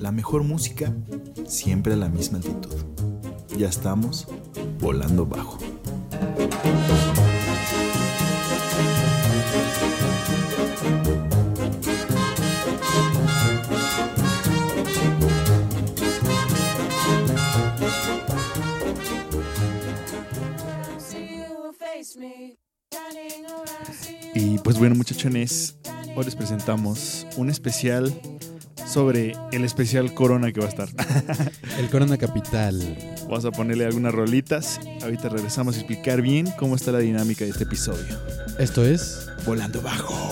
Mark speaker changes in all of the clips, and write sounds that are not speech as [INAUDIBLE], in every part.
Speaker 1: la mejor música siempre a la misma altitud. Ya estamos volando bajo. Y pues bueno muchachones, hoy les presentamos un especial sobre el especial Corona que va a estar. [LAUGHS]
Speaker 2: El Corona Capital.
Speaker 1: Vamos a ponerle algunas rolitas. Ahorita regresamos a explicar bien cómo está la dinámica de este episodio.
Speaker 2: Esto es
Speaker 1: Volando Bajo.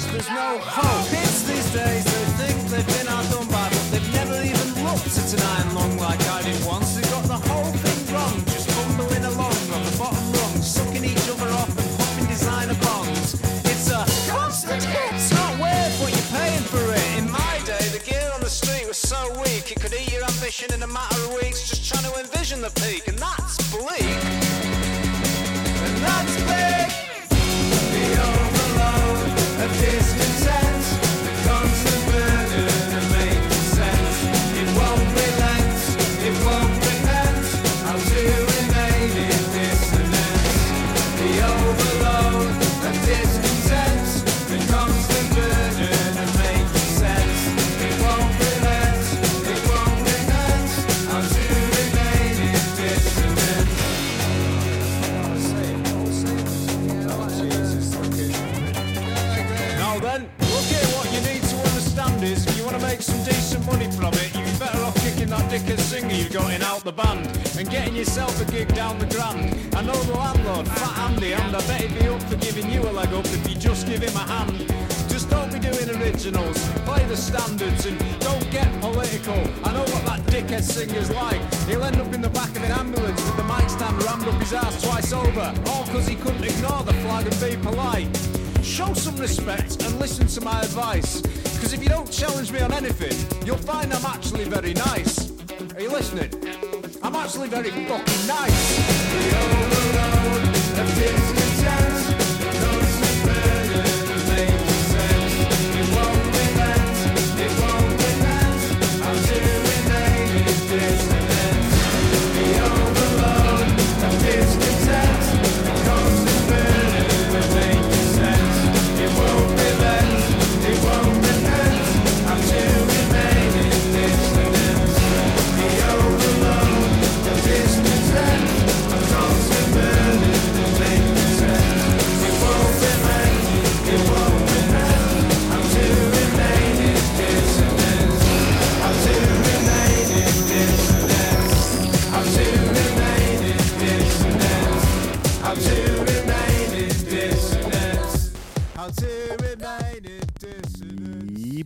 Speaker 3: There's no hope. It's these days. Singer you got in out the band and getting yourself a gig down the grand. I know the landlord, Fat Andy, and I bet he'd be up for giving you a leg up if you just give him a hand. Just don't be doing originals, play the standards and don't get political. I know what that dickhead singer's like. He'll end up in the back of an ambulance with the mic stand rammed up his ass twice over, all because he couldn't ignore the flag and be polite. Show some respect and listen to my advice. Because if you don't challenge me on anything, you'll find I'm actually very nice. Are you listening? I'm actually very fucking nice.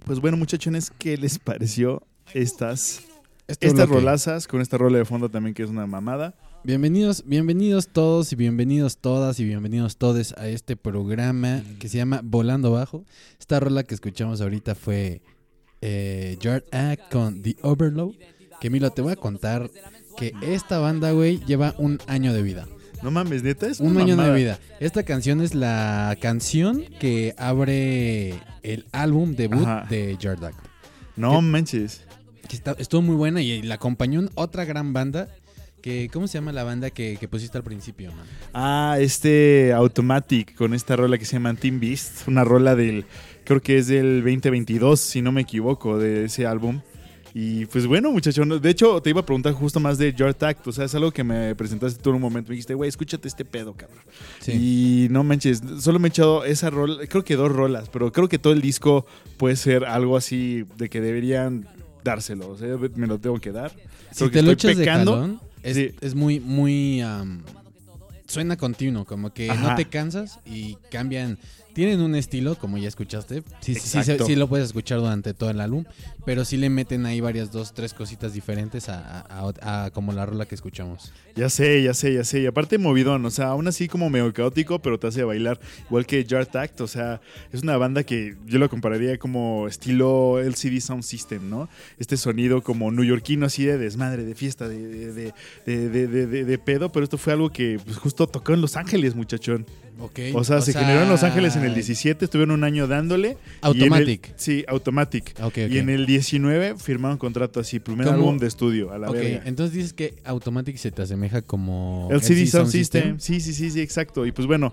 Speaker 4: Pues bueno, muchachones, ¿qué les pareció estas, estas
Speaker 2: bloque.
Speaker 4: rolazas con esta rola de fondo también que es una mamada?
Speaker 2: Bienvenidos, bienvenidos todos y bienvenidos todas y bienvenidos todos a este programa que se llama Volando Bajo. Esta rola que escuchamos ahorita fue eh, Yard Act con The Overload. Que Milo, te voy a contar que esta banda, güey, lleva un año de vida.
Speaker 4: No mames, neta, es
Speaker 2: Un año de vida. Esta canción es la canción que abre el álbum debut
Speaker 4: Ajá.
Speaker 2: de Yard Act.
Speaker 4: No
Speaker 2: ¿Qué?
Speaker 4: manches.
Speaker 2: Que está- estuvo muy buena y la acompañó en otra gran banda. Que, ¿Cómo se llama la banda que, que pusiste al principio, man?
Speaker 4: Ah, este Automatic con esta rola que se llama Team Beast, una rola del, creo que es del 2022, si no me equivoco, de ese álbum. Y pues bueno, muchachos, de hecho te iba a preguntar justo más de Your Tact, o sea, es algo que me presentaste tú en un momento, me dijiste, güey, escúchate este pedo, cabrón. Y no manches, solo me he echado esa rola, creo que dos rolas, pero creo que todo el disco puede ser algo así de que deberían dárselo, o sea, me lo tengo que dar.
Speaker 2: si
Speaker 4: Creo que
Speaker 2: te lo
Speaker 4: estoy
Speaker 2: echas de jalón, es,
Speaker 4: Sí.
Speaker 2: es muy, muy... am, suena continuo, como que
Speaker 4: Ajá.
Speaker 2: no te cansas y cambian... Tienen un estilo, como ya escuchaste. Sí, sí, sí, sí lo puedes escuchar durante todo el álbum, pero sí le meten ahí varias, dos, tres cositas diferentes a, a- a- a como la rola que escuchamos.
Speaker 4: Ya sé, ya sé, ya sé. Y aparte movidón, o sea, aún así como medio caótico, pero te hace bailar. Igual que Jar Tact, o sea, es una banda que yo lo compararía como estilo LCD Sound System, ¿no? Este sonido como neoyorquino, así de desmadre, de fiesta, de, de, de, de- de- de- de- de pedo, pero esto fue algo que pues, justo tocó en Los Ángeles, muchachón.
Speaker 2: Ok.
Speaker 4: O sea, se generó en Los Ángeles en el 17, estuvieron un año dándole. y en el-
Speaker 2: Automatic.
Speaker 4: sí, Automatic.
Speaker 2: Ok, ok.
Speaker 4: Y en el 19 firmaron contrato así, primer
Speaker 2: ¿Cómo?
Speaker 4: álbum de estudio, a la
Speaker 2: Ok,
Speaker 4: verga.
Speaker 2: entonces dices que Automatic se te asemeja como...
Speaker 4: El CD Sound System. Sí, sí, sí, sí, exacto. Y pues bueno,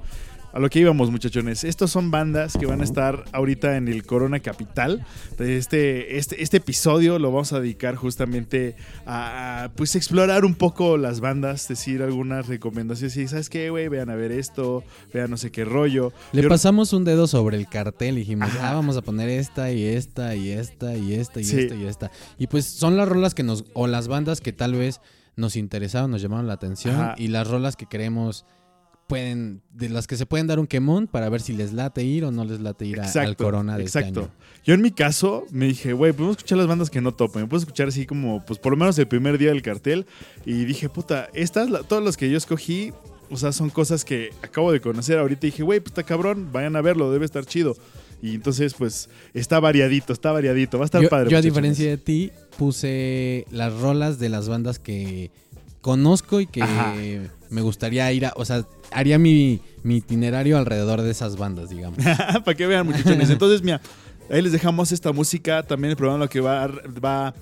Speaker 4: a lo que íbamos, muchachones. Estos son bandas que van a estar ahorita en el Corona Capital. Este, este, este episodio lo vamos a dedicar justamente a, pues explorar un poco las bandas, decir algunas recomendaciones. Y sabes qué, güey, vean a ver esto, vean no sé qué rollo.
Speaker 2: Le
Speaker 4: Yo-
Speaker 2: pasamos un dedo sobre el cartel y dijimos,
Speaker 4: Ajá.
Speaker 2: ah, vamos a poner esta y esta y esta y esta y
Speaker 4: Sí.
Speaker 2: esta y esta. Y pues son las rolas que nos, o las bandas que tal vez nos interesaron, nos llamaron la atención
Speaker 4: Ajá.
Speaker 2: y las rolas que creemos pueden, de las que se pueden dar un quemón para ver si les late ir o no les late ir a- al Corona de
Speaker 4: exacto.
Speaker 2: este año.
Speaker 4: Yo en mi caso me dije, güey, podemos escuchar las bandas que no topen. Puedo escuchar así como, pues por lo menos el primer día del cartel. Y dije, puta, estas, la- todas las que yo escogí, o sea, son cosas que acabo de conocer ahorita. Y dije, güey, pues está cabrón, vayan a verlo, debe estar chido. Y entonces, pues, está variadito, está variadito. Va a estar
Speaker 2: Yo,
Speaker 4: padre.
Speaker 2: yo a diferencia de ti puse las rolas de las bandas que conozco y que
Speaker 4: Ajá.
Speaker 2: me gustaría ir a, o sea, haría mi, mi itinerario alrededor de esas bandas, digamos. [LAUGHS]
Speaker 4: Para que vean, muchachones. [LAUGHS] Entonces, mira, ahí les dejamos esta música. También el programa lo que va a, va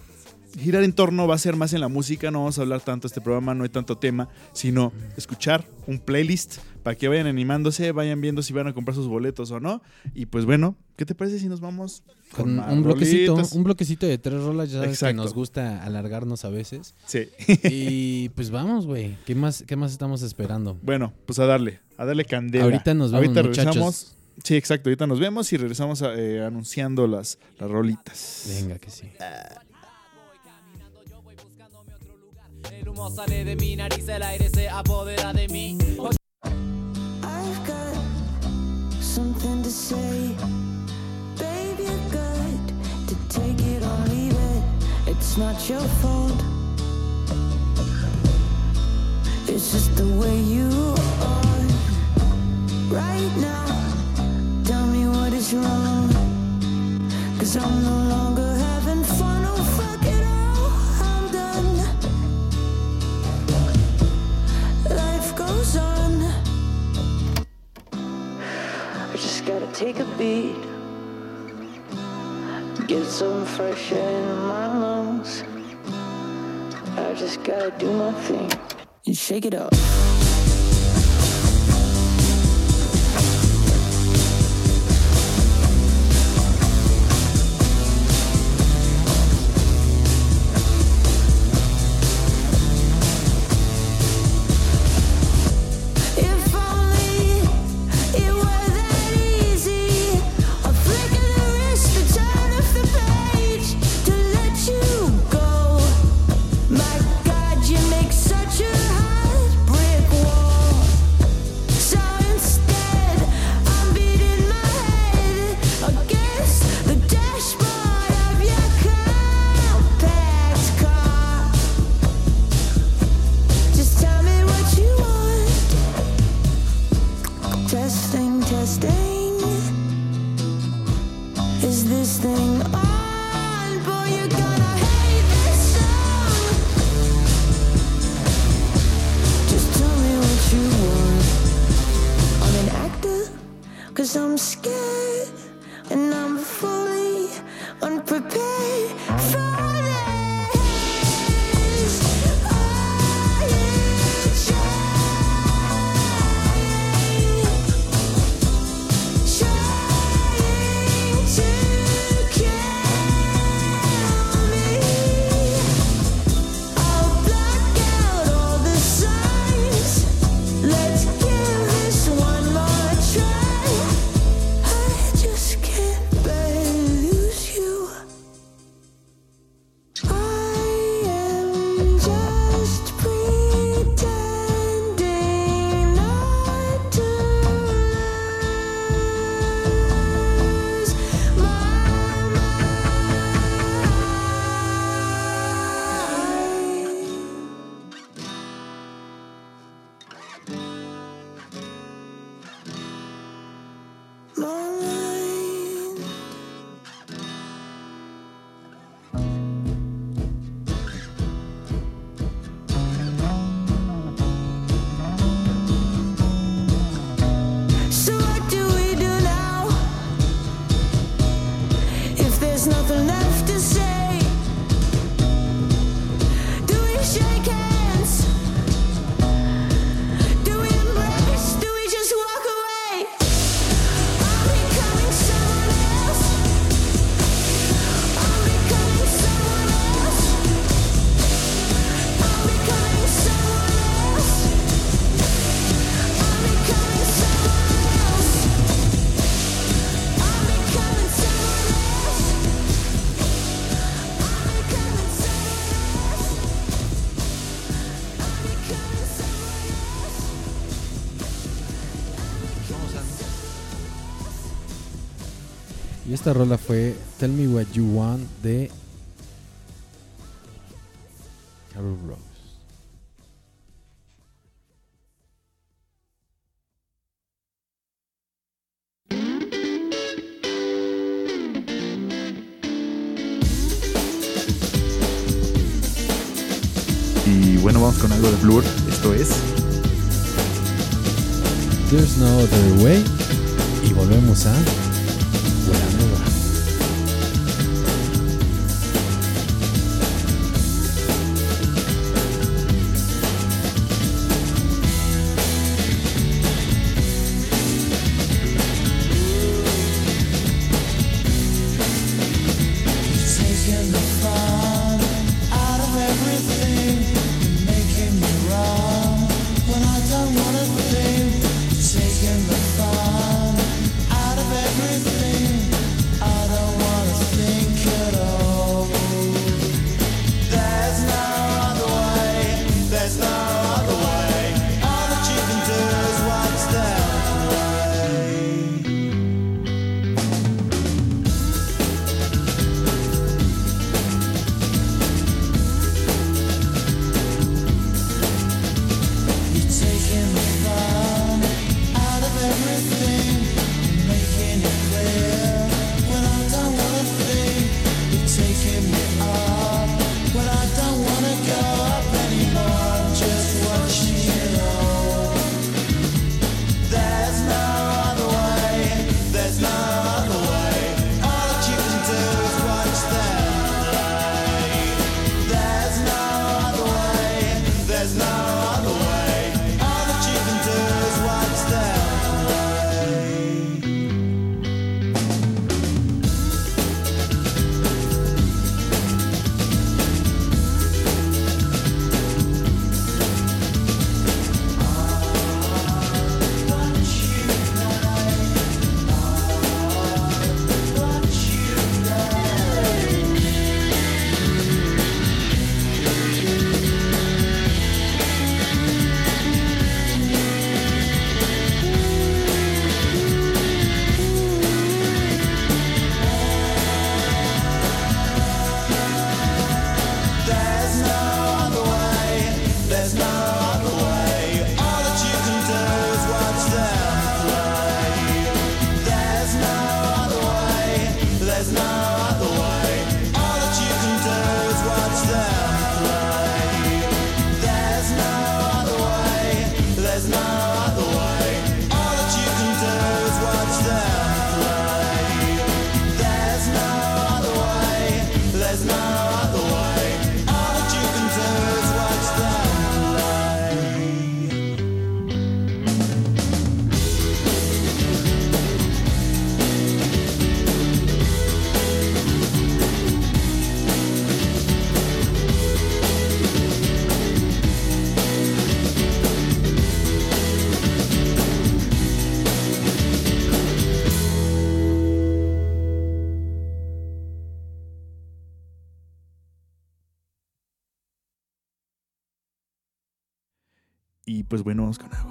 Speaker 4: girar en torno va a ser más en la música. No vamos a hablar tanto este programa, no hay tanto tema, sino escuchar un playlist para que vayan animándose, vayan viendo si van a comprar sus boletos o no. Y pues bueno, ¿qué te parece si nos vamos
Speaker 2: Con un bloquecito, un bloquecito de tres rolas, ya sabes que nos gusta alargarnos a veces.
Speaker 4: Sí.
Speaker 2: Y pues vamos, güey. ¿Qué más, ¿Qué más estamos esperando?
Speaker 4: bueno, pues a darle, a darle candela.
Speaker 2: Ahorita nos vemos,
Speaker 4: Ahorita
Speaker 2: muchachos.
Speaker 4: regresamos Sí, exacto. Ahorita nos vemos y regresamos a- eh, anunciando las, las rolitas.
Speaker 2: Venga, que sí.
Speaker 5: El humo sale de mi nariz, el aire se apodera de mí.
Speaker 6: I've got something to say. It's not your fault. It's just the way you are right now. Tell me what is wrong. Cause I'm no longer having fun. Oh, fuck it all. I'm done. Life goes on. I just gotta take a beat. Get some fresh air in my lungs. I just gotta do my thing and shake it up.
Speaker 2: Esta rola fue Tell Me What You Want de
Speaker 7: pues bueno, vamos con algo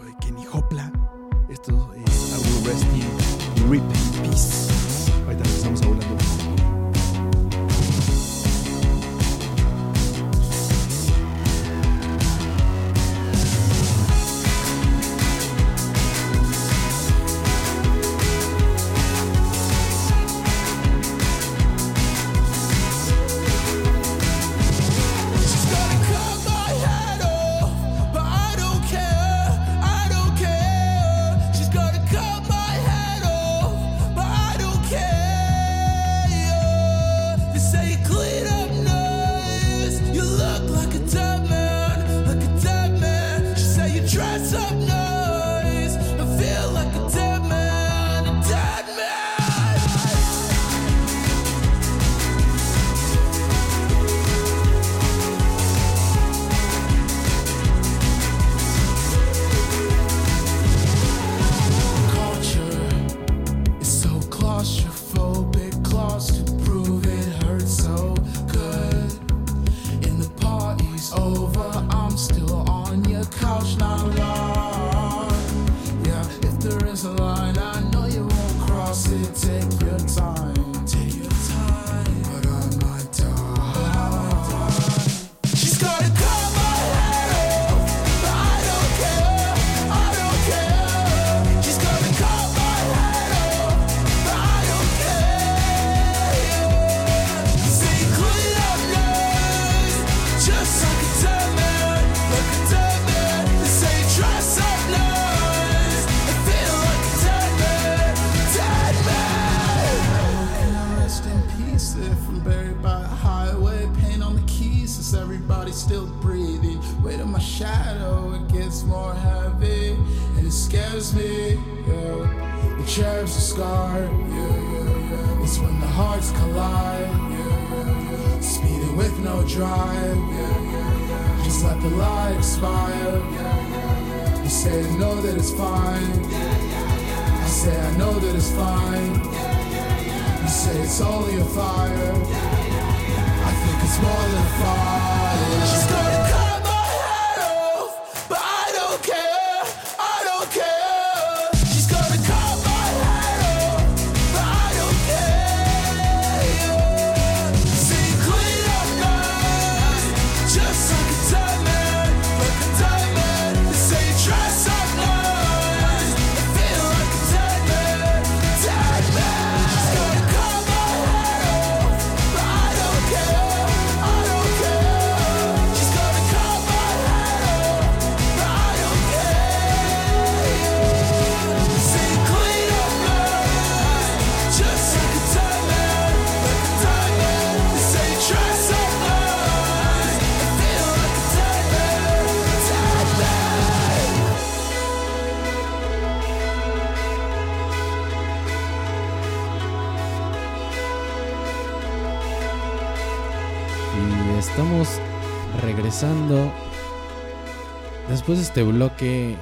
Speaker 2: este bloque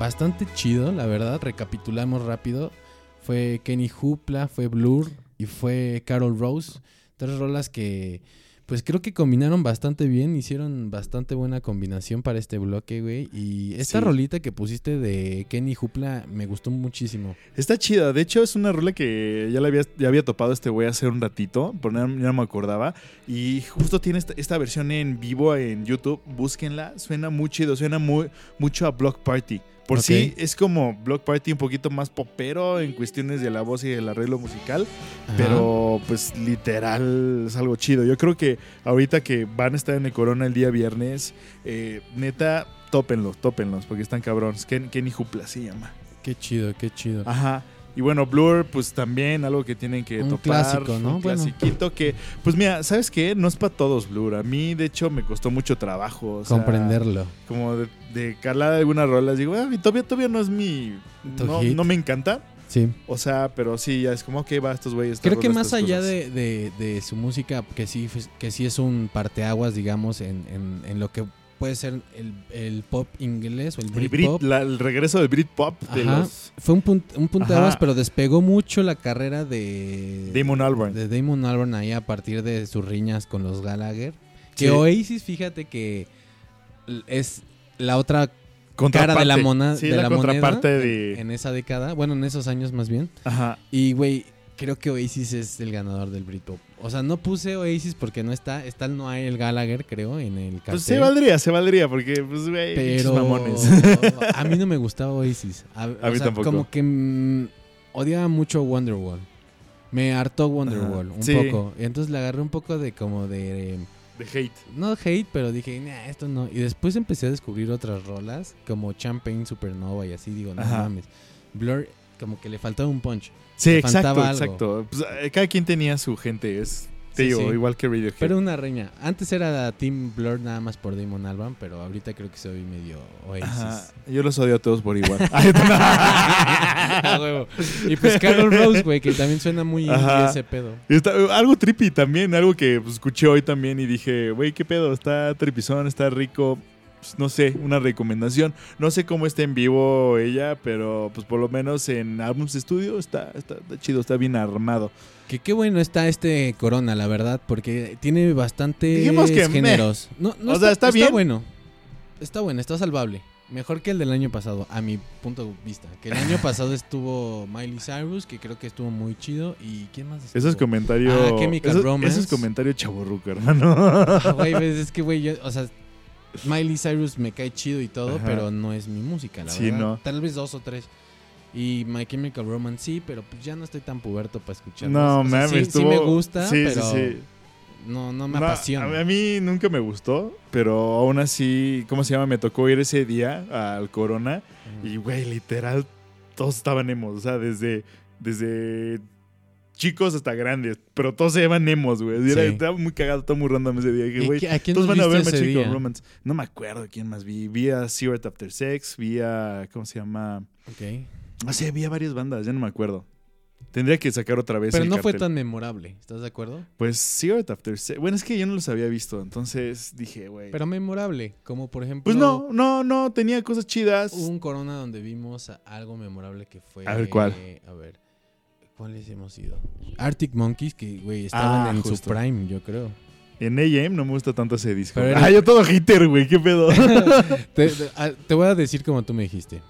Speaker 2: bastante chido, la verdad. Recapitulamos rápido. Fue Kenny Hoopla, fue Blur y fue Carol Rose. Tres rolas que, pues creo que combinaron bastante bien, hicieron bastante buena combinación para este bloque, güey. Y esta
Speaker 4: Sí.
Speaker 2: rolita que pusiste de Kenny Hoopla me gustó muchísimo.
Speaker 4: Está chida. De hecho, es una rola que ya, la había, ya había topado este güey hace un ratito, pero no, ya no me acordaba. Y justo tiene esta, esta versión en vivo en YouTube. Búsquenla. Suena muy chido. Suena muy, mucho a Block Party. Por
Speaker 2: Ok.
Speaker 4: sí, es como Block Party un poquito más popero en cuestiones de la voz y el arreglo musical.
Speaker 2: Ajá.
Speaker 4: Pero, pues, literal, es algo chido. Yo creo que ahorita que van a estar en el Corona el día viernes, eh, neta, tópenlos, tópenlos, porque están cabrones. Ken, Kenny Hoopla se llama.
Speaker 2: Qué chido, qué chido.
Speaker 4: Ajá. Y bueno, Blur, pues también algo que tienen que
Speaker 2: Un
Speaker 4: topar.
Speaker 2: clásico, ¿no?
Speaker 4: Un
Speaker 2: Bueno.
Speaker 4: clasiquito que, pues mira, ¿sabes qué? No es para todos Blur. A mí, de hecho, me costó mucho trabajo. o sea,
Speaker 2: Comprenderlo.
Speaker 4: Como de, de calar algunas rolas. Digo, ah, todavía, todavía no es mi... No, no me encanta.
Speaker 2: Sí.
Speaker 4: O sea, pero sí, ya es como, ok, va, estos güeyes.
Speaker 2: Creo que más allá de, de- de su música, que sí, que sí es un parteaguas, digamos, en, en- en lo que puede ser el, el pop inglés o el
Speaker 4: El,
Speaker 2: Britpop.
Speaker 4: Brit, la- el regreso del Britpop de los
Speaker 2: Fue un, punt, un punto de
Speaker 4: Ajá.
Speaker 2: aguas, pero despegó mucho la carrera de
Speaker 4: Damon Albarn.
Speaker 2: de Damon Albarn ahí a partir de sus riñas con los Gallagher. Que. Oasis, fíjate que es la otra cara de la, mona,
Speaker 4: Sí,
Speaker 2: de
Speaker 4: la,
Speaker 2: la moneda
Speaker 4: contraparte
Speaker 2: en-
Speaker 4: de...
Speaker 2: en esa década. Bueno, en esos años más bien.
Speaker 4: Ajá.
Speaker 2: Y, güey, creo que Oasis es el ganador del Britpop. O sea, no puse Oasis porque no está. Está el Noel Gallagher, creo, en el cartel.
Speaker 4: Pues se valdría, se valdría, porque, pues, güey,
Speaker 2: Pero
Speaker 4: mamones.
Speaker 2: a mí no me gustaba Oasis. A, o
Speaker 4: mí
Speaker 2: sea,
Speaker 4: tampoco.
Speaker 2: Como que mm, odiaba mucho Wonderwall. Me hartó Wonderwall un
Speaker 4: sí.
Speaker 2: poco. Y entonces le agarré un poco de como de...
Speaker 4: De hate.
Speaker 2: No hate, pero dije, nah, esto no. Y después empecé a descubrir otras rolas, como Champagne Supernova y así. Digo, no
Speaker 4: Ajá.
Speaker 2: mames. Blur, como que le faltaba un punch.
Speaker 4: Sí,
Speaker 2: Le
Speaker 4: exacto, exacto. Pues, eh, cada quien tenía su gente, es, te
Speaker 2: Sí,
Speaker 4: digo,
Speaker 2: sí.
Speaker 4: igual que Radiohead.
Speaker 2: Pero una reña. Antes era Team Blur nada más por Damon Albarn, pero ahorita creo que soy medio Oasis.
Speaker 4: Ajá, yo los odio a todos por igual. [LAUGHS] [LAUGHS]
Speaker 2: Y pues Carol Rose, güey, que también suena muy ese pedo.
Speaker 4: Y está- algo trippy también, algo que pues, escuché hoy también y dije, güey, qué pedo, está tripizón, está rico. Pues, no sé, una recomendación. No sé cómo está en vivo ella, pero pues por lo menos en álbums de estudio está, está, está chido, está bien armado.
Speaker 2: Que qué bueno está este Corona, la verdad, porque tiene
Speaker 4: meh.
Speaker 2: géneros. No, no
Speaker 4: O sea, está bien.
Speaker 2: bueno. Está bueno, está salvable. Mejor que el del año pasado, a mi punto de vista. Que el año [LAUGHS] pasado estuvo Miley Cyrus, que creo que estuvo muy chido. ¿Y quién más estuvo?
Speaker 4: Eso es comentario.
Speaker 2: Ah, Chemical
Speaker 4: eso,
Speaker 2: Romance.
Speaker 4: eso es comentario chaborruco, hermano.
Speaker 2: Ah, Güey, ves, es que, güey, yo- o sea, Miley Cyrus me cae chido y todo,
Speaker 4: Ajá.
Speaker 2: pero no es mi música, la
Speaker 4: Sí,
Speaker 2: verdad.
Speaker 4: no.
Speaker 2: Tal vez dos o tres. Y My Chemical Romance sí, pero pues ya no estoy tan puberto para escuchar.
Speaker 4: No,
Speaker 2: O sea,
Speaker 4: mames,
Speaker 2: sí, sí me gusta,
Speaker 4: sí,
Speaker 2: pero
Speaker 4: sí,
Speaker 2: no, no me
Speaker 4: No,
Speaker 2: apasiona.
Speaker 4: A, a mí nunca me gustó, pero aún así, ¿cómo se llama? Me tocó ir ese día al Corona y, güey, literal, todos estaban emos. O sea, desde, desde chicos hasta grandes, pero todos se llaman emos, güey.
Speaker 2: Sí.
Speaker 4: Estaba muy cagado, todo muy random ese día. Dije,
Speaker 2: ¿Y
Speaker 4: güey,
Speaker 2: qué- ¿A quién
Speaker 4: todos van a ver My
Speaker 2: día?
Speaker 4: Romance. No me acuerdo quién más vi. Vi a Cigarette After Sex, vi a, ¿cómo se llama?
Speaker 2: Ok.
Speaker 4: No sé, vi a varias bandas, ya no me acuerdo. Tendría que sacar otra vez
Speaker 2: Pero
Speaker 4: el
Speaker 2: no fue tan memorable, ¿estás de acuerdo?
Speaker 4: Pues Cigarette After Sex. Bueno, es que yo no los había visto, entonces dije, güey.
Speaker 2: Pero memorable, como por ejemplo...
Speaker 4: Pues no, no, no, tenía cosas chidas.
Speaker 2: Hubo un Corona donde vimos algo memorable que fue...
Speaker 4: A ver, ¿cuál?
Speaker 2: A ver, ¿cuáles hemos ido? Arctic Monkeys, que, güey, estaban
Speaker 4: Ah,
Speaker 2: en su prime, yo creo.
Speaker 4: En AM no me gusta tanto ese disco.
Speaker 2: Pero
Speaker 4: Ah, yo todo hater, güey, qué pedo. [LAUGHS]
Speaker 2: te, te- a- te voy a decir como tú me dijiste.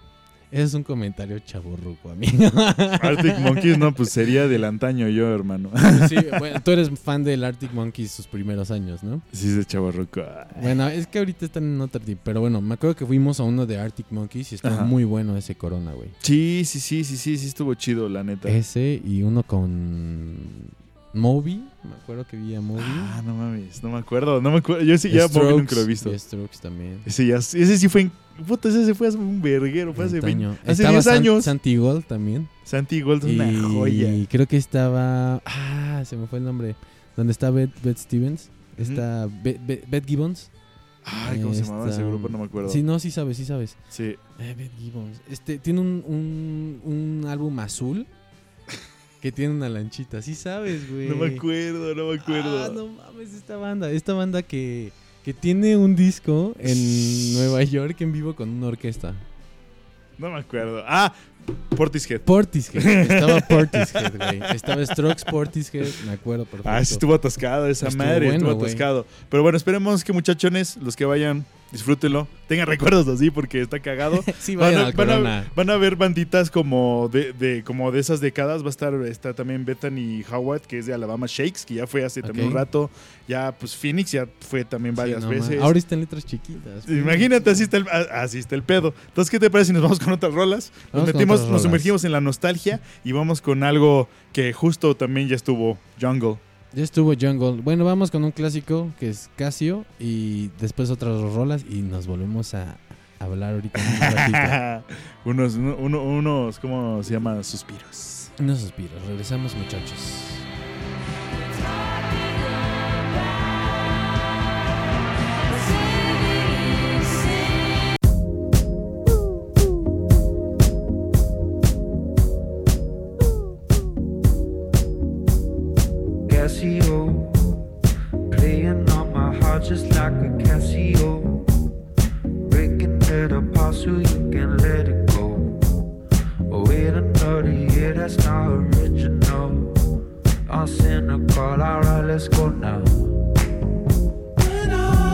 Speaker 2: Ese es un comentario chaborruco, amigo. [LAUGHS]
Speaker 4: Arctic Monkeys, no, pues sería del antaño yo, hermano.
Speaker 2: sí, bueno, tú eres fan del Arctic Monkeys sus primeros años, ¿no?
Speaker 4: Sí, de chavarruco.
Speaker 2: Bueno, es que ahorita están en otro tipo. Pero bueno, me acuerdo que fuimos a uno de Arctic Monkeys y estuvo
Speaker 4: Ajá.
Speaker 2: muy bueno ese Corona, güey.
Speaker 4: Sí, sí, sí, sí, sí, sí estuvo chido, la neta.
Speaker 2: Ese y uno con Moby. Me acuerdo que vi a Moby.
Speaker 4: Ah, no mames, no me acuerdo, no me acuerdo. Yo sí ya Moby nunca lo he visto.
Speaker 2: y Strokes también.
Speaker 4: Ese ya, ese sí fue en, puta, ese se fue hace un verguero, fue hace,
Speaker 2: Antaño.
Speaker 4: 20 hace
Speaker 2: Estaba
Speaker 4: 10
Speaker 2: San-
Speaker 4: años.
Speaker 2: Santi Gold también.
Speaker 4: Santi Gold es
Speaker 2: y
Speaker 4: una joya.
Speaker 2: creo que estaba. Ah, se me fue el nombre. ¿Dónde está Beth, Beth Stevens? Está Beth, Beth- Beth Gibbons.
Speaker 4: Ay, ¿cómo se llamaba ese grupo? No me acuerdo.
Speaker 2: Sí, no, sí sabes, sí sabes.
Speaker 4: Sí.
Speaker 2: Eh, Beth Gibbons. Este, tiene un, un, un álbum azul. Que tiene una lanchita. Sí sabes, güey.
Speaker 4: No me acuerdo, no me acuerdo.
Speaker 2: Ah, no mames, esta banda. Esta banda que, que tiene un disco en Nueva York en vivo con una orquesta.
Speaker 4: No me acuerdo. Ah, Portishead.
Speaker 2: Portishead. Estaba [LAUGHS] Portishead, güey. Estaba Strokes Portishead, me acuerdo perfecto.
Speaker 4: Ah, sí estuvo atascado esa
Speaker 2: Estuvo
Speaker 4: madre,
Speaker 2: bueno,
Speaker 4: estuvo atascado. Pero bueno, esperemos que muchachones, los que vayan, disfrútenlo. Tengan recuerdos así porque está cagado. [LAUGHS]
Speaker 2: Sí,
Speaker 4: Van a,
Speaker 2: al
Speaker 4: van a-
Speaker 2: Corona.
Speaker 4: van a ver banditas como de, de- como de esas décadas. Va a estar está también Bethany Howard, que es de Alabama Shakes, que ya fue hace también un rato. Ya, pues Phoenix ya fue también
Speaker 2: Sí,
Speaker 4: varias
Speaker 2: no
Speaker 4: veces.
Speaker 2: mames. Ahora está en letras chiquitas.
Speaker 4: Imagínate, así está, el, a- así está el pedo. Entonces, ¿qué te parece si nos vamos con otras rolas? Nos
Speaker 2: Vamos
Speaker 4: metimos, nos
Speaker 2: rolas.
Speaker 4: sumergimos en la nostalgia y vamos con algo que justo también ya estuvo, Jungle.
Speaker 2: Ya estuvo Jungle. Bueno, vamos con un clásico que es Casio y después otras dos rolas y nos volvemos a hablar ahorita un [LAUGHS]
Speaker 4: unos, uno- unos, ¿cómo se llama? Suspiros.
Speaker 2: Unos suspiros. Regresamos, muchachos.
Speaker 8: So you can let it go. Oh, wait another year, that's not original. I'm cynical, alright, let's go now.
Speaker 9: When all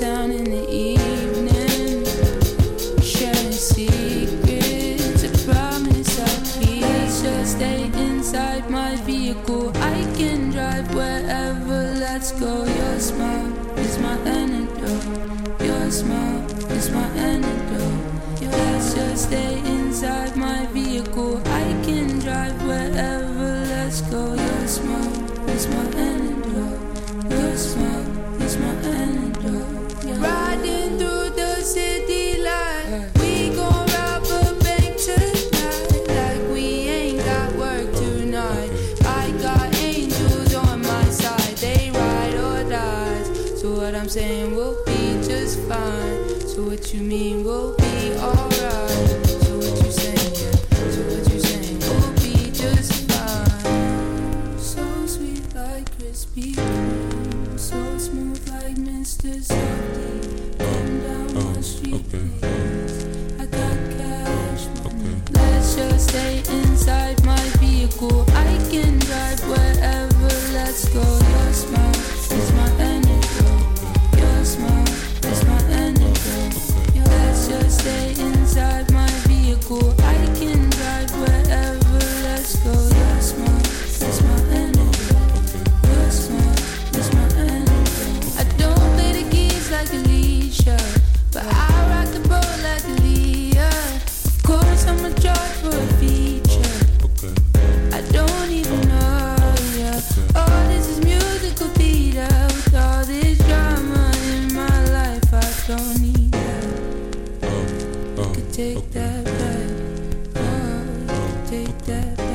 Speaker 10: down in the what take that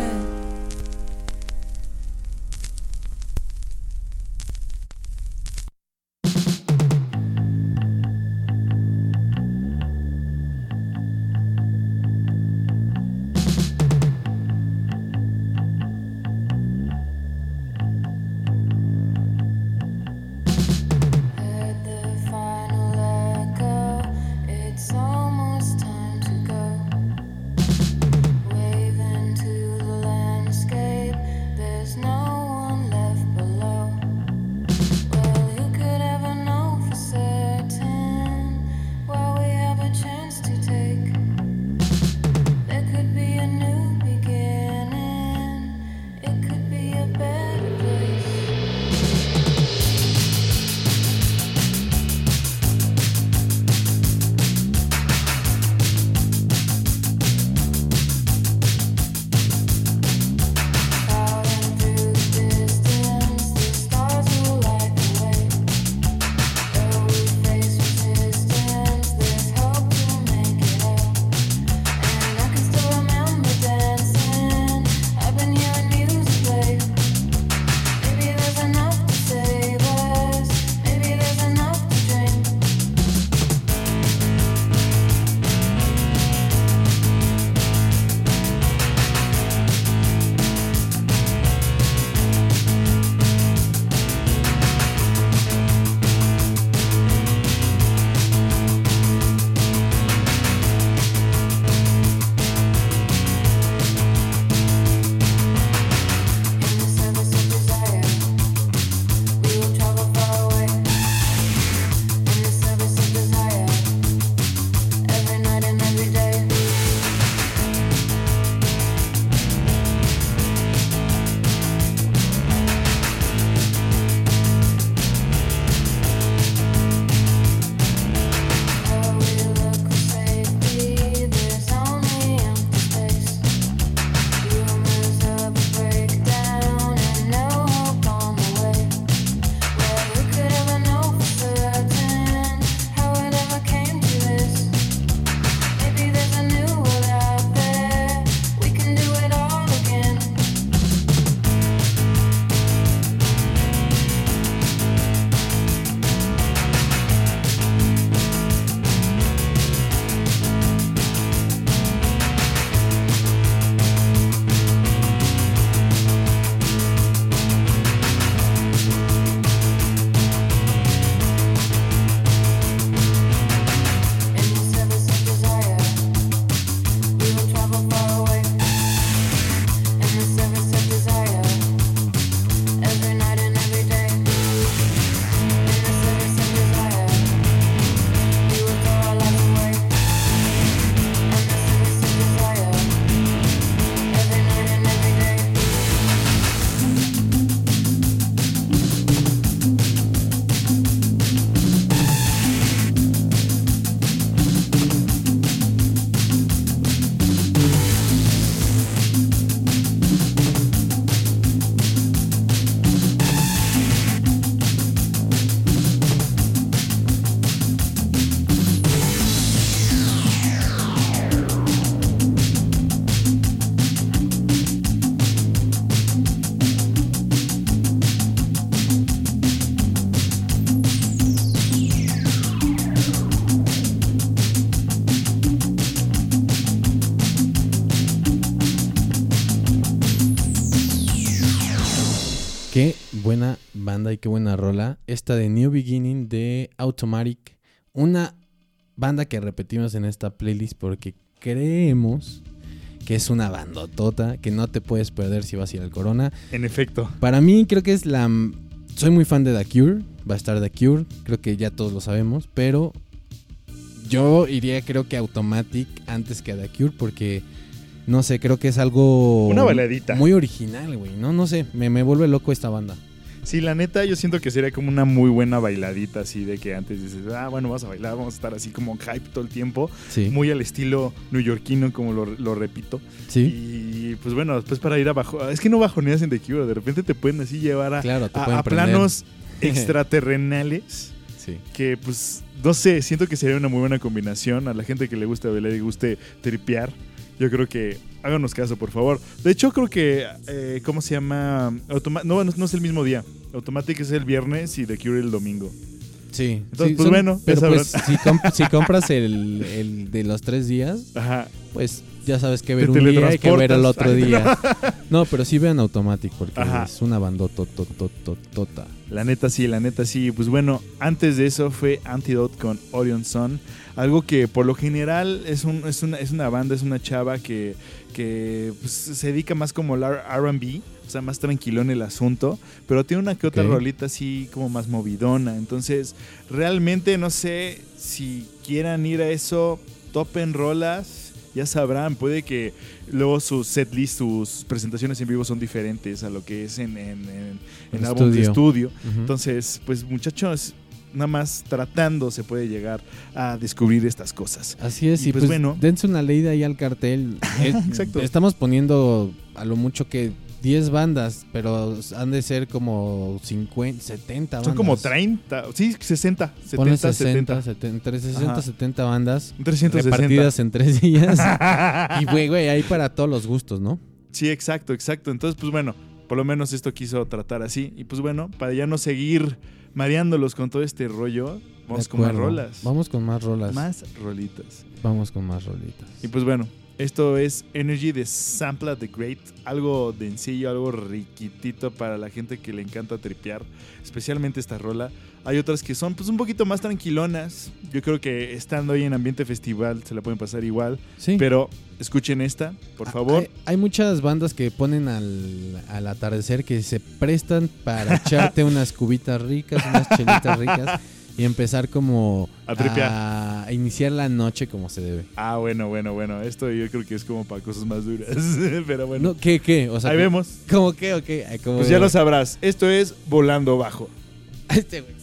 Speaker 2: banda y qué buena rola. Esta de New Beginning de Automatic. Una banda que repetimos en esta playlist porque creemos que es una bandotota que no te puedes perder si vas a ir al Corona.
Speaker 4: En efecto.
Speaker 2: Para mí creo que es la... Soy muy fan de The Cure. Va a estar The Cure. Creo que ya todos lo sabemos. Pero yo iría creo que Automatic antes que a The Cure porque... No sé, creo que es algo...
Speaker 4: Una baladita.
Speaker 2: Muy original, güey. No, no sé. Me, me vuelve loco esta banda.
Speaker 4: Sí, la neta, yo siento que sería como una muy buena bailadita, así de que antes dices, ah, bueno, vamos a bailar, vamos a estar así como hype todo el tiempo,
Speaker 2: Sí.
Speaker 4: muy al estilo neoyorquino, como lo, lo repito.
Speaker 2: sí.
Speaker 4: Y pues bueno, después para ir abajo, es que no bajoneas en The Cure, de repente te pueden así llevar a,
Speaker 2: Claro,
Speaker 4: planos [LAUGHS] extraterrenales.
Speaker 2: Sí.
Speaker 4: que pues no sé, siento que sería una muy buena combinación a la gente que le guste bailar y guste tripear. Yo creo que háganos caso, por favor. De hecho, creo que eh, ¿cómo se llama? Automa- no, no, no es el mismo día. Automatic es el viernes y The Cure el domingo.
Speaker 2: Sí.
Speaker 4: Entonces,
Speaker 2: Sí,
Speaker 4: pues, bueno,
Speaker 2: Pero pues si, comp- [LAUGHS] si compras el, el de los tres días,
Speaker 4: Ajá.
Speaker 2: pues ya sabes que ver
Speaker 4: Te
Speaker 2: un día y que ver el otro día. [LAUGHS] No, pero sí vean Automatic porque
Speaker 4: Ajá.
Speaker 2: es una bandototototota.
Speaker 4: La neta sí, la neta sí. Pues bueno, antes de eso fue Antidote con Orion Sun. Algo que por lo general es, un, es, una, es una banda, es una chava que, que pues, se dedica más como el RB. O sea, más tranquilo en el asunto. Pero tiene una que otra rolita así como más movidona. Entonces, realmente no sé si quieran ir a eso. Topen rolas. Ya sabrán, puede que luego sus setlist, sus presentaciones en vivo son diferentes a lo que es en, en, en, álbum de
Speaker 2: estudio.
Speaker 4: Entonces, pues muchachos, nada más tratando se puede llegar a descubrir estas cosas.
Speaker 2: Así es,
Speaker 4: y
Speaker 2: y,
Speaker 4: pues
Speaker 2: pues,
Speaker 4: bueno.
Speaker 2: dense una leída ahí al cartel. [LAUGHS] Eh,
Speaker 4: Exacto.
Speaker 2: Estamos poniendo a lo mucho que 10 bandas, pero han de ser como 50, 70 bandas.
Speaker 4: Son como 30, sí, 60,
Speaker 2: Ponle
Speaker 4: 70,
Speaker 2: 60,
Speaker 4: 70.
Speaker 2: 70, entre 60
Speaker 4: Ajá.
Speaker 2: 70 bandas
Speaker 4: 360.
Speaker 2: repartidas en tres días. [LAUGHS] y güey, güey, hay para todos los gustos, ¿no?
Speaker 4: Sí, exacto, exacto. Entonces, pues bueno, por lo menos esto quiso tratar así. Y pues bueno, para ya no seguir mareándolos con todo este rollo, vamos con más rolas.
Speaker 2: Vamos con más rolas.
Speaker 4: Más rolitas.
Speaker 2: Vamos con más rolitas.
Speaker 4: Y pues bueno, esto es Energy de Sampla the Great. Algo sencillo, algo riquitito para la gente que le encanta tripear. Especialmente esta rola. Hay otras que son pues un poquito más tranquilonas. Yo creo que estando ahí en ambiente festival se la pueden pasar igual.
Speaker 2: Sí.
Speaker 4: Pero escuchen esta, por
Speaker 2: Ah,
Speaker 4: favor.
Speaker 2: Hay, hay muchas bandas que ponen al, al atardecer que se prestan para echarte [LAUGHS] unas cubitas ricas, unas chelitas ricas y empezar como
Speaker 4: A tripear.
Speaker 2: a iniciar la noche como se debe.
Speaker 4: Ah, bueno, bueno, bueno. Esto yo creo que es como para cosas más duras. [LAUGHS] Pero bueno.
Speaker 2: No, ¿Qué, qué? O sea,
Speaker 4: ahí
Speaker 2: ¿cómo-
Speaker 4: vemos.
Speaker 2: ¿Cómo qué? ¿O qué? Ay, como-
Speaker 4: Pues ya lo sabrás. Esto es Volando Bajo. [LAUGHS]
Speaker 2: Este güey.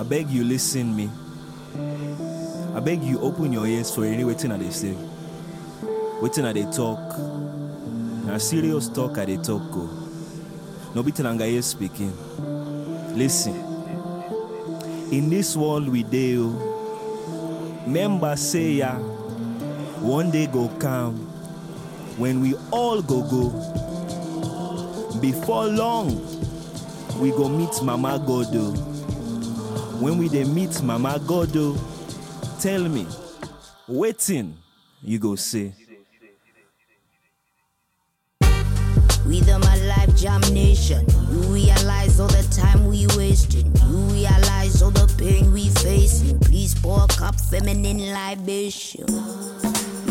Speaker 11: I
Speaker 12: beg you listen me. I beg you open your ears for any waiting at they say. Waiting at they talk. Na serious talk at they talk go. No be Tenangaye speaking. Listen. In this world we deal, oh, member say ya, one day go come when we all go go. Before long, we go meet Mama Godo. Oh. When we dey meet Mama Godo, oh, tell me, waiting you go say.
Speaker 11: We the my life jam nation. You realize all the time we wasting. You realize all the pain we facing. Please pour a cup feminine libation.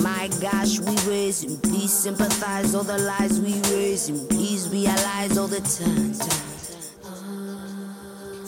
Speaker 11: My gosh, we raising. Please sympathize all the lies we raising. Please realize all the time.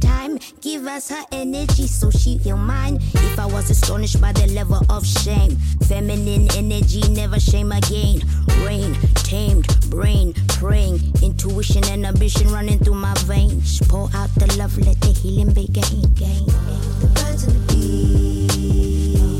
Speaker 11: time. Give us her energy so she feel mine. If I was astonished by the level of shame, feminine energy never shame again. Rain, tamed, brain, praying, intuition and ambition running through my veins. Pour out the love, let the healing begin. The birds and the bees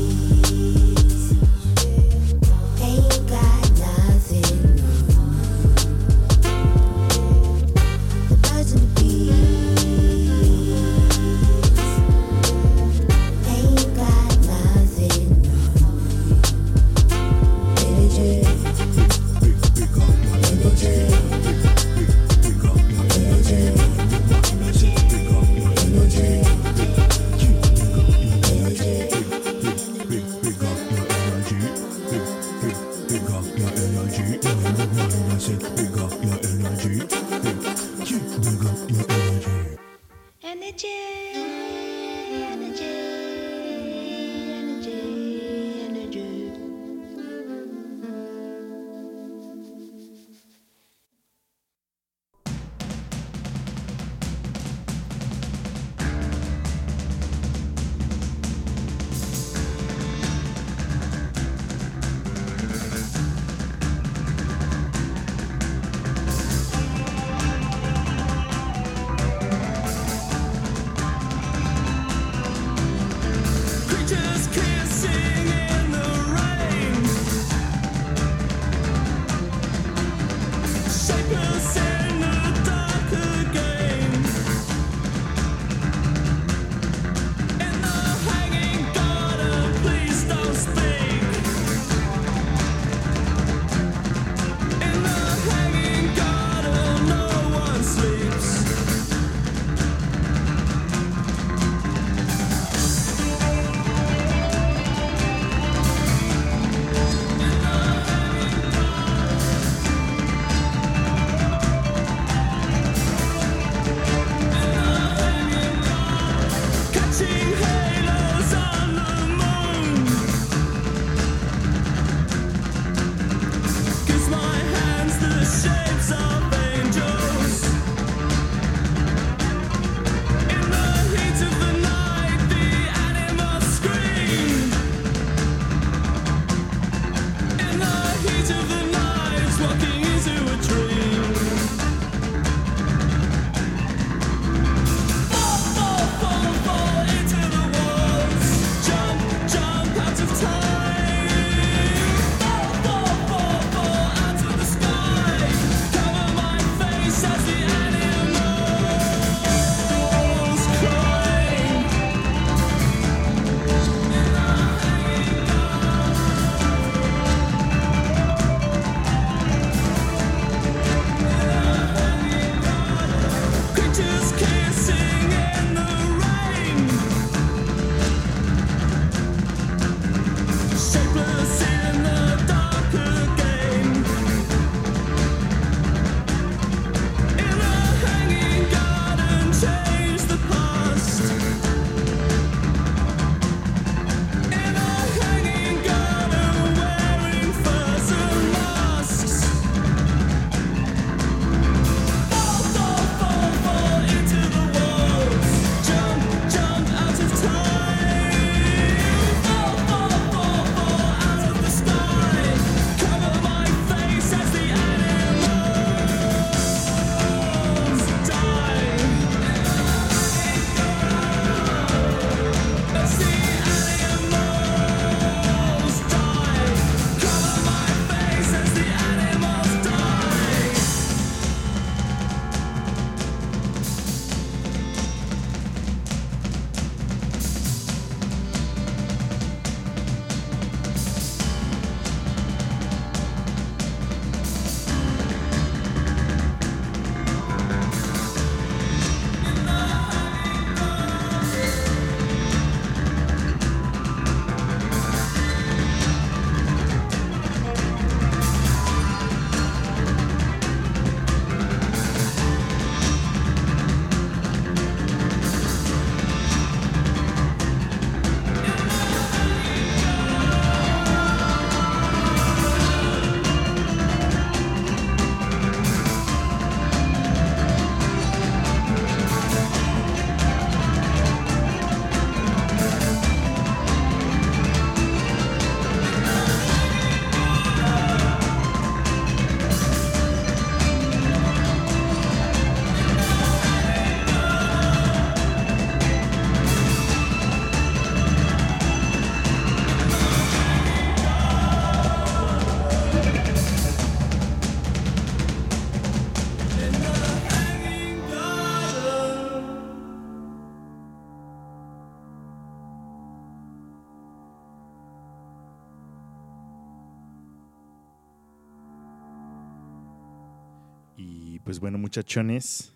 Speaker 4: bueno, muchachones,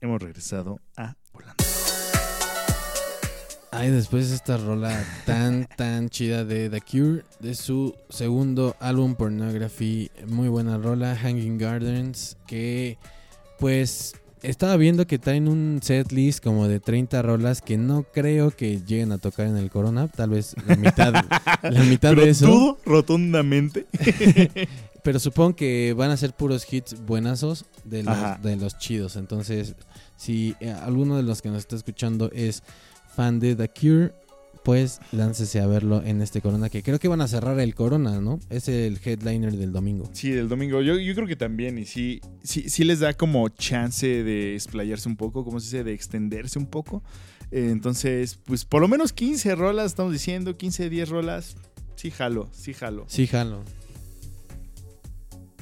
Speaker 4: hemos regresado a Volando.
Speaker 2: Ay, después de esta rola tan, [LAUGHS] tan chida de The Cure, de su segundo álbum Pornography, muy buena rola, Hanging Gardens, que pues estaba viendo que traen un set list como de 30 rolas que no creo que lleguen a tocar en el Corona, tal vez la mitad, [LAUGHS] la mitad
Speaker 4: Pero
Speaker 2: de eso.
Speaker 4: dudo rotundamente. [LAUGHS]
Speaker 2: Pero supongo que van a ser puros hits buenazos de los, de los chidos. Entonces, si eh, alguno de los que nos está escuchando es fan de The Cure, pues láncese a verlo en este Corona, que creo que van a cerrar el Corona, ¿no? Es el headliner del domingo.
Speaker 4: Sí, el domingo. Yo, yo creo que también. Y sí, sí, sí les da como chance de explayarse un poco, como se dice, de extenderse un poco. Eh, entonces, pues por lo menos 15 rolas, estamos diciendo, 15, 10 rolas. Sí, jalo, sí, jalo.
Speaker 2: Sí, jalo.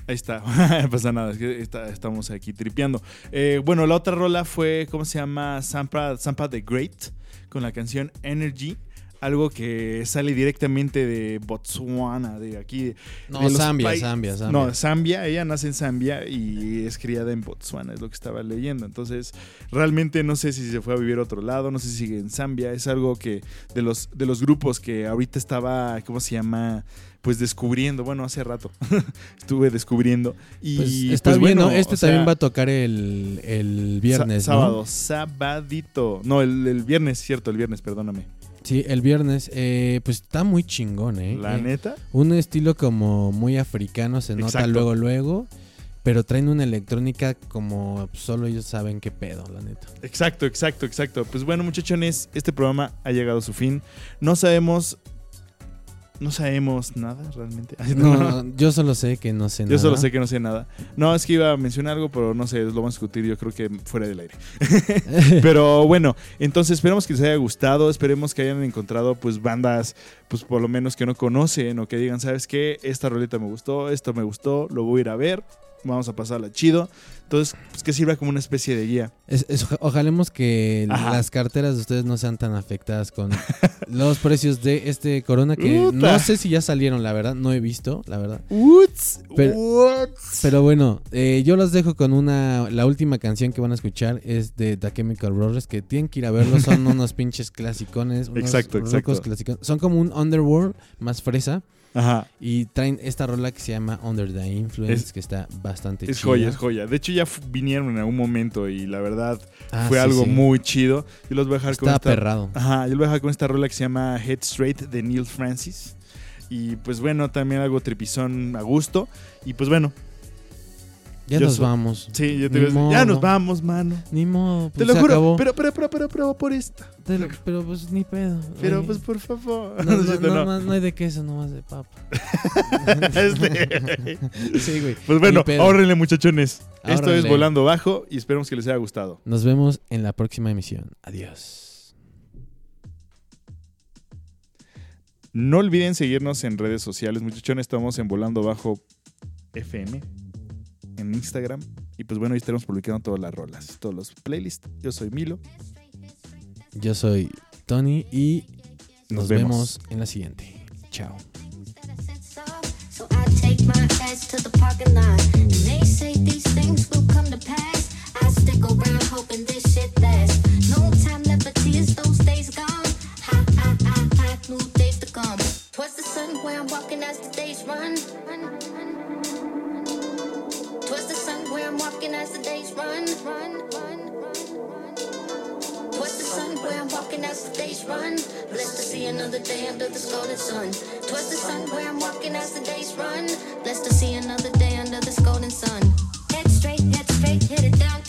Speaker 4: Ahí está, [LAUGHS] pasa nada, es que está- estamos aquí tripeando. Eh, bueno, la otra rola fue, ¿cómo se llama? Sampa, Sampa the Great, con la canción Energy. Algo que sale directamente de Botswana, de aquí.
Speaker 2: No,
Speaker 4: de
Speaker 2: Zambia, Zambia, Zambia.
Speaker 4: No, Zambia, ella nace en Zambia y es criada en Botswana, es lo que estaba leyendo. Entonces, realmente no sé si se fue a vivir a otro lado, no sé si sigue en Zambia. Es algo que de los, de los grupos que ahorita estaba, ¿cómo se llama? Pues descubriendo, bueno, hace rato [LAUGHS] estuve descubriendo. Y
Speaker 2: Pues está
Speaker 4: pues,
Speaker 2: bien,
Speaker 4: bueno,
Speaker 2: ¿no? Este
Speaker 4: sea,
Speaker 2: también va a tocar el, el viernes, ¿no?
Speaker 4: Sábado, sabadito. No, el, el viernes, cierto, el viernes, perdóname.
Speaker 2: Sí, el viernes. Eh, pues está muy chingón, ¿eh?
Speaker 4: La
Speaker 2: Eh,
Speaker 4: neta.
Speaker 2: Un estilo como muy africano, se nota
Speaker 4: Exacto.
Speaker 2: luego, luego. Pero traen una electrónica como solo ellos saben qué pedo, la neta.
Speaker 4: Exacto, exacto, exacto. Pues bueno, muchachones, este programa ha llegado a su fin. No sabemos. No sabemos nada realmente. [LAUGHS]
Speaker 2: No, yo solo sé que no sé nada.
Speaker 4: Yo solo sé que no sé nada. No, es que iba a mencionar algo, pero no sé, lo vamos a discutir yo creo que fuera del aire. [LAUGHS] pero bueno, entonces esperemos que les haya gustado, esperemos que hayan encontrado pues bandas, pues por lo menos que no conocen o que digan, ¿sabes qué? Esta roleta me gustó, esto me gustó, lo voy a ir a ver, vamos a pasarla chido. Entonces, pues que sirva como una especie de guía.
Speaker 2: Es- es- ojalemos que
Speaker 4: Ajá.
Speaker 2: las carteras de ustedes no sean tan afectadas con [LAUGHS] los precios de este Corona que
Speaker 4: Uta.
Speaker 2: no sé si ya salieron, la verdad, no he visto, la verdad.
Speaker 4: Uts,
Speaker 2: Pero-
Speaker 4: uts.
Speaker 2: Pero bueno, eh, yo los dejo con una. La última canción que van a escuchar es de The Chemical Brothers, que tienen que ir a verlo. Son [LAUGHS] unos pinches clasicones. Unos
Speaker 4: Exacto, exacto.
Speaker 2: clasicones. Son como un Underworld más fresa.
Speaker 4: Ajá.
Speaker 2: Y traen esta rola que se llama Under the Influence,
Speaker 4: Es-
Speaker 2: que está bastante
Speaker 4: Es
Speaker 2: chida.
Speaker 4: joya, es joya. De hecho, ya vinieron en algún momento y la verdad
Speaker 2: Ah,
Speaker 4: fue
Speaker 2: sí,
Speaker 4: algo
Speaker 2: sí.
Speaker 4: muy chido. Yo los voy a dejar con esta.
Speaker 2: perrado.
Speaker 4: Ajá, yo los voy a dejar con esta rola que se llama Head Straight de Neil Francis. Y pues bueno, también algo tripizón a gusto. Y pues bueno,
Speaker 2: Ya
Speaker 4: yo
Speaker 2: nos vamos.
Speaker 4: sí, yo te decir, ya nos vamos, mano.
Speaker 2: Ni modo,
Speaker 4: te
Speaker 2: pues
Speaker 4: lo
Speaker 2: se
Speaker 4: juro,
Speaker 2: acabó.
Speaker 4: pero, pero, pero, pero, pero por esta.
Speaker 2: Te lo- pero pues ni pedo.
Speaker 4: Pero
Speaker 2: Oye,
Speaker 4: pues por favor.
Speaker 2: no, [LAUGHS]
Speaker 4: No, siento,
Speaker 2: no,
Speaker 4: no.
Speaker 2: más- no hay de queso, nomás de papa.
Speaker 4: Este- [LAUGHS]
Speaker 2: sí, güey.
Speaker 4: Pues bueno, ahórrenle muchachones. Esto es. Volando Bajo y esperemos que les haya gustado.
Speaker 2: Nos vemos en la próxima emisión. Adiós.
Speaker 4: No olviden seguirnos en redes sociales, muchachones. Estamos en Volando Bajo FM en Instagram. Y pues bueno, ahí estaremos publicando todas las rolas, todos los playlists. Yo soy Milo.
Speaker 2: Yo soy Tony y nos,
Speaker 4: Nos
Speaker 2: vemos.
Speaker 4: vemos.
Speaker 2: en la siguiente. Chao.
Speaker 11: The sun where I'm walking as the days run. run, run. Twas the sun where I'm walking as the days run, run, run, run. Towards the sun where I'm walking as the days run. Blessed to see another day under this golden sun. Twas the sun where I'm walking as the days run. Blessed to see another day under this golden sun. Head straight, head straight, hit it down.